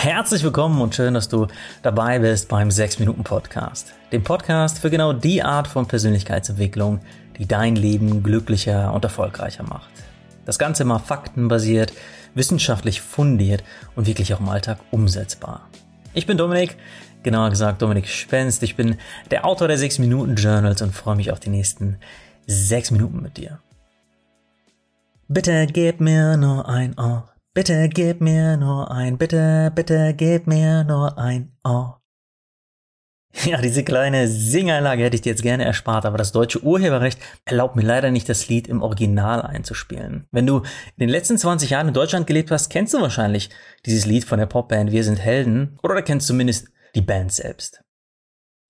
Herzlich willkommen und schön, dass du dabei bist beim 6-Minuten-Podcast. Dem Podcast für genau die Art von Persönlichkeitsentwicklung, die dein Leben glücklicher und erfolgreicher macht. Das Ganze mal faktenbasiert, wissenschaftlich fundiert und wirklich auch im Alltag umsetzbar. Ich bin Dominik, genauer gesagt Dominik Spenst. Ich bin der Autor der 6-Minuten-Journals und freue mich auf die nächsten 6 Minuten mit dir. Bitte gib mir nur ein Ohr Bitte gib mir nur ein, bitte, bitte gib mir nur ein Oh. Ja, diese kleine Singeinlage hätte ich dir jetzt gerne erspart, aber das deutsche Urheberrecht erlaubt mir leider nicht, das Lied im Original einzuspielen. Wenn du in den letzten 20 Jahren in Deutschland gelebt hast, kennst du wahrscheinlich dieses Lied von der Popband Wir sind Helden oder kennst zumindest die Band selbst.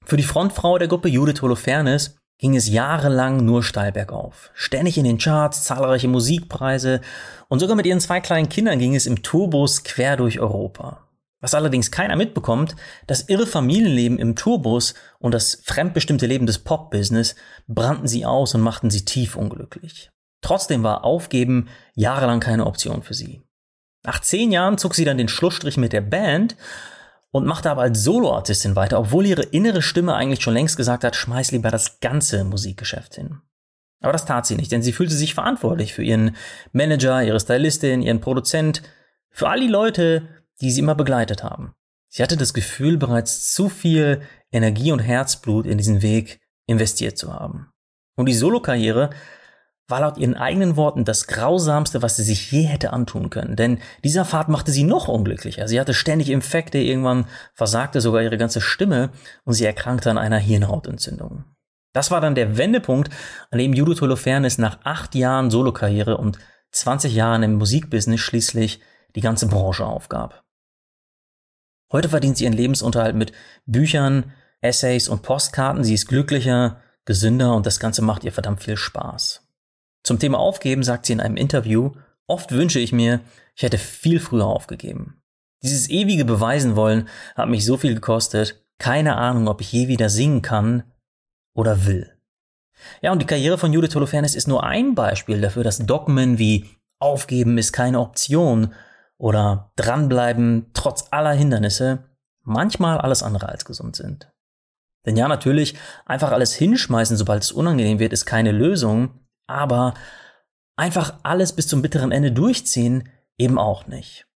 Für die Frontfrau der Gruppe Judith Holofernes ging es jahrelang nur steil bergauf. Ständig in den Charts, zahlreiche Musikpreise und sogar mit ihren zwei kleinen Kindern ging es im Tourbus quer durch Europa. Was allerdings keiner mitbekommt, das irre Familienleben im Tourbus und das fremdbestimmte Leben des Pop-Business brannten sie aus und machten sie tief unglücklich. Trotzdem war Aufgeben jahrelang keine Option für sie. Nach zehn Jahren zog sie dann den Schlussstrich mit der Band und machte aber als Soloartistin weiter, obwohl ihre innere Stimme eigentlich schon längst gesagt hat, schmeiß lieber das ganze Musikgeschäft hin. Aber das tat sie nicht, denn sie fühlte sich verantwortlich für ihren Manager, ihre Stylistin, ihren Produzent, für all die Leute, die sie immer begleitet haben. Sie hatte das Gefühl, bereits zu viel Energie und Herzblut in diesen Weg investiert zu haben. Und die Solokarriere war laut ihren eigenen Worten das Grausamste, was sie sich je hätte antun können. Denn dieser Pfad machte sie noch unglücklicher. Sie hatte ständig Infekte, irgendwann versagte sogar ihre ganze Stimme und sie erkrankte an einer Hirnhautentzündung. Das war dann der Wendepunkt, an dem Judith Holofernes nach acht Jahren Solokarriere und 20 Jahren im Musikbusiness schließlich die ganze Branche aufgab. Heute verdient sie ihren Lebensunterhalt mit Büchern, Essays und Postkarten. Sie ist glücklicher, gesünder und das Ganze macht ihr verdammt viel Spaß. Zum Thema Aufgeben sagt sie in einem Interview, oft wünsche ich mir, ich hätte viel früher aufgegeben. Dieses ewige Beweisen wollen hat mich so viel gekostet, keine Ahnung, ob ich je wieder singen kann oder will. Ja, und die Karriere von Judith Holofernes ist nur ein Beispiel dafür, dass Dogmen wie Aufgeben ist keine Option oder dranbleiben trotz aller Hindernisse manchmal alles andere als gesund sind. Denn ja, natürlich, einfach alles hinschmeißen, sobald es unangenehm wird, ist keine Lösung, aber einfach alles bis zum bitteren Ende durchziehen eben auch nicht.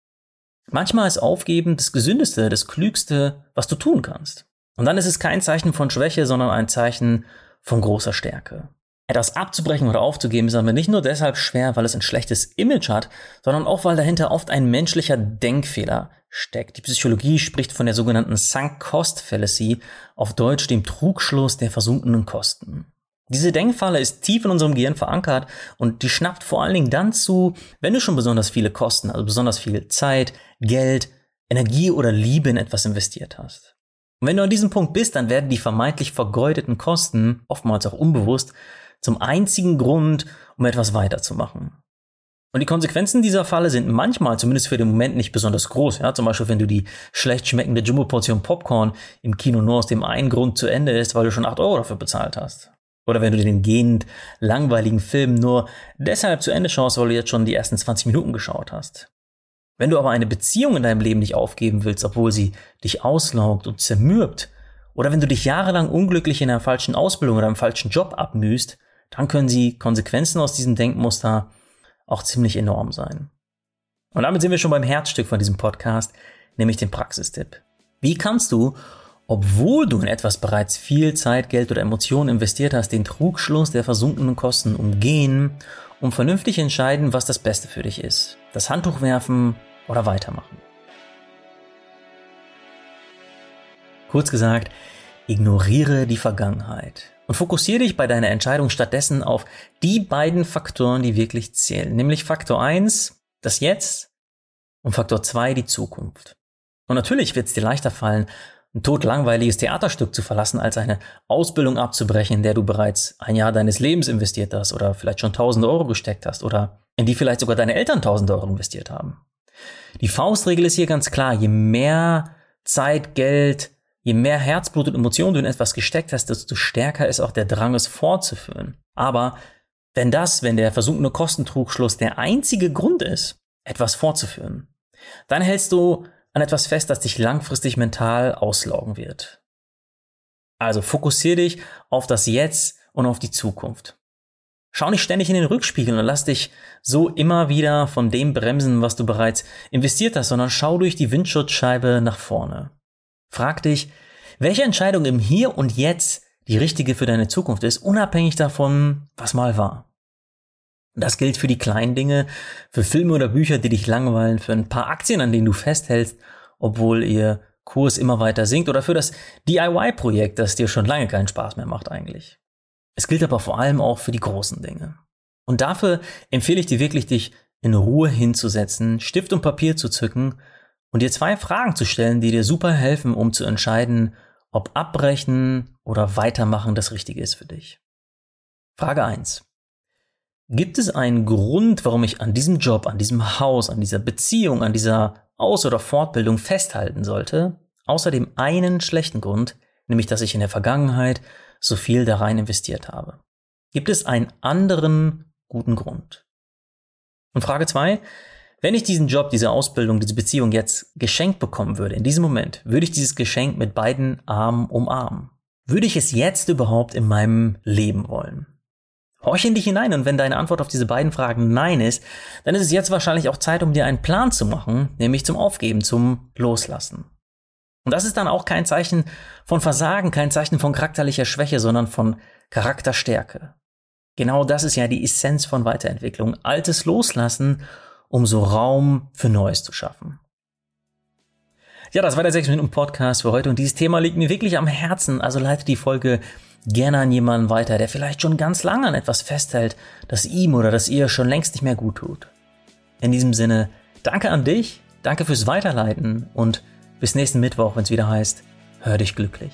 Manchmal ist Aufgeben das Gesündeste, das Klügste, was du tun kannst. Und dann ist es kein Zeichen von Schwäche, sondern ein Zeichen von großer Stärke. Etwas abzubrechen oder aufzugeben ist aber nicht nur deshalb schwer, weil es ein schlechtes Image hat, sondern auch, weil dahinter oft ein menschlicher Denkfehler steckt. Die Psychologie spricht von der sogenannten Sunk Cost Fallacy, auf Deutsch dem Trugschluss der versunkenen Kosten. Diese Denkfalle ist tief in unserem Gehirn verankert und die schnappt vor allen Dingen dann zu, wenn du schon besonders viele Kosten, also besonders viel Zeit, Geld, Energie oder Liebe in etwas investiert hast. Und wenn du an diesem Punkt bist, dann werden die vermeintlich vergeudeten Kosten, oftmals auch unbewusst, zum einzigen Grund, um etwas weiterzumachen. Und die Konsequenzen dieser Falle sind manchmal, zumindest für den Moment, nicht besonders groß. Ja, zum Beispiel, wenn du die schlecht schmeckende Jumbo-Portion Popcorn im Kino nur aus dem einen Grund zu Ende ist, weil du schon 8 Euro dafür bezahlt hast. Oder wenn du den gehend langweiligen Film nur deshalb zu Ende schaust, weil du jetzt schon die ersten 20 Minuten geschaut hast. Wenn du aber eine Beziehung in deinem Leben nicht aufgeben willst, obwohl sie dich auslaugt und zermürbt, oder wenn du dich jahrelang unglücklich in einer falschen Ausbildung oder einem falschen Job abmühst, dann können sie Konsequenzen aus diesem Denkmuster auch ziemlich enorm sein. Und damit sind wir schon beim Herzstück von diesem Podcast, nämlich dem Praxistipp. Wie kannst du obwohl du in etwas bereits viel Zeit, Geld oder Emotionen investiert hast, den Trugschluss der versunkenen Kosten umgehen, um vernünftig entscheiden, was das Beste für dich ist. Das Handtuch werfen oder weitermachen. Kurz gesagt, ignoriere die Vergangenheit und fokussiere dich bei deiner Entscheidung stattdessen auf die beiden Faktoren, die wirklich zählen, nämlich Faktor 1, das Jetzt und Faktor 2, die Zukunft. Und natürlich wird es dir leichter fallen, ein totlangweiliges Theaterstück zu verlassen, als eine Ausbildung abzubrechen, in der du bereits ein Jahr deines Lebens investiert hast oder vielleicht schon tausende Euro gesteckt hast oder in die vielleicht sogar deine Eltern tausende Euro investiert haben. Die Faustregel ist hier ganz klar, je mehr Zeit, Geld, je mehr Herzblut und Emotionen du in etwas gesteckt hast, desto stärker ist auch der Drang, es fortzuführen. Aber wenn das, wenn der versunkene Kostentrugschluss der einzige Grund ist, etwas fortzuführen, dann hältst du an etwas fest, das dich langfristig mental auslaugen wird. Also fokussiere dich auf das Jetzt und auf die Zukunft. Schau nicht ständig in den Rückspiegel und lass dich so immer wieder von dem bremsen, was du bereits investiert hast, sondern schau durch die Windschutzscheibe nach vorne. Frag dich, welche Entscheidung im Hier und Jetzt die richtige für deine Zukunft ist, unabhängig davon, was mal war. Das gilt für die kleinen Dinge, für Filme oder Bücher, die dich langweilen, für ein paar Aktien, an denen du festhältst, obwohl ihr Kurs immer weiter sinkt, oder für das DIY-Projekt, das dir schon lange keinen Spaß mehr macht eigentlich. Es gilt aber vor allem auch für die großen Dinge. Und dafür empfehle ich dir wirklich, dich in Ruhe hinzusetzen, Stift und Papier zu zücken und dir zwei Fragen zu stellen, die dir super helfen, um zu entscheiden, ob abbrechen oder weitermachen das Richtige ist für dich. Frage 1. Gibt es einen Grund, warum ich an diesem Job, an diesem Haus, an dieser Beziehung, an dieser Aus- oder Fortbildung festhalten sollte, außer dem einen schlechten Grund, nämlich dass ich in der Vergangenheit so viel da rein investiert habe? Gibt es einen anderen guten Grund? Und Frage 2. Wenn ich diesen Job, diese Ausbildung, diese Beziehung jetzt geschenkt bekommen würde, in diesem Moment, würde ich dieses Geschenk mit beiden Armen umarmen? Würde ich es jetzt überhaupt in meinem Leben wollen? Horch in dich hinein und wenn deine Antwort auf diese beiden Fragen Nein ist, dann ist es jetzt wahrscheinlich auch Zeit, um dir einen Plan zu machen, nämlich zum Aufgeben, zum Loslassen. Und das ist dann auch kein Zeichen von Versagen, kein Zeichen von charakterlicher Schwäche, sondern von Charakterstärke. Genau das ist ja die Essenz von Weiterentwicklung. Altes loslassen, um so Raum für Neues zu schaffen. Ja, das war der 6 Minuten Podcast für heute und dieses Thema liegt mir wirklich am Herzen, also leite die Folge gerne an jemanden weiter, der vielleicht schon ganz lange an etwas festhält, das ihm oder das ihr schon längst nicht mehr gut tut. In diesem Sinne, danke an dich, danke fürs Weiterleiten und bis nächsten Mittwoch, wenn es wieder heißt, hör dich glücklich.